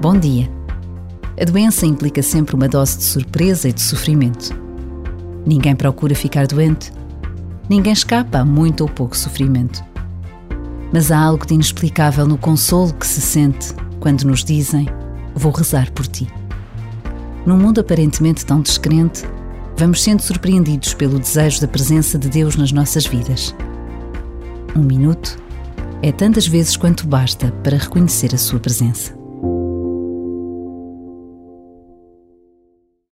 Bom dia. A doença implica sempre uma dose de surpresa e de sofrimento. Ninguém procura ficar doente. Ninguém escapa a muito ou pouco sofrimento. Mas há algo de inexplicável no consolo que se sente quando nos dizem: Vou rezar por ti. Num mundo aparentemente tão descrente, vamos sendo surpreendidos pelo desejo da presença de Deus nas nossas vidas. Um minuto é tantas vezes quanto basta para reconhecer a sua presença.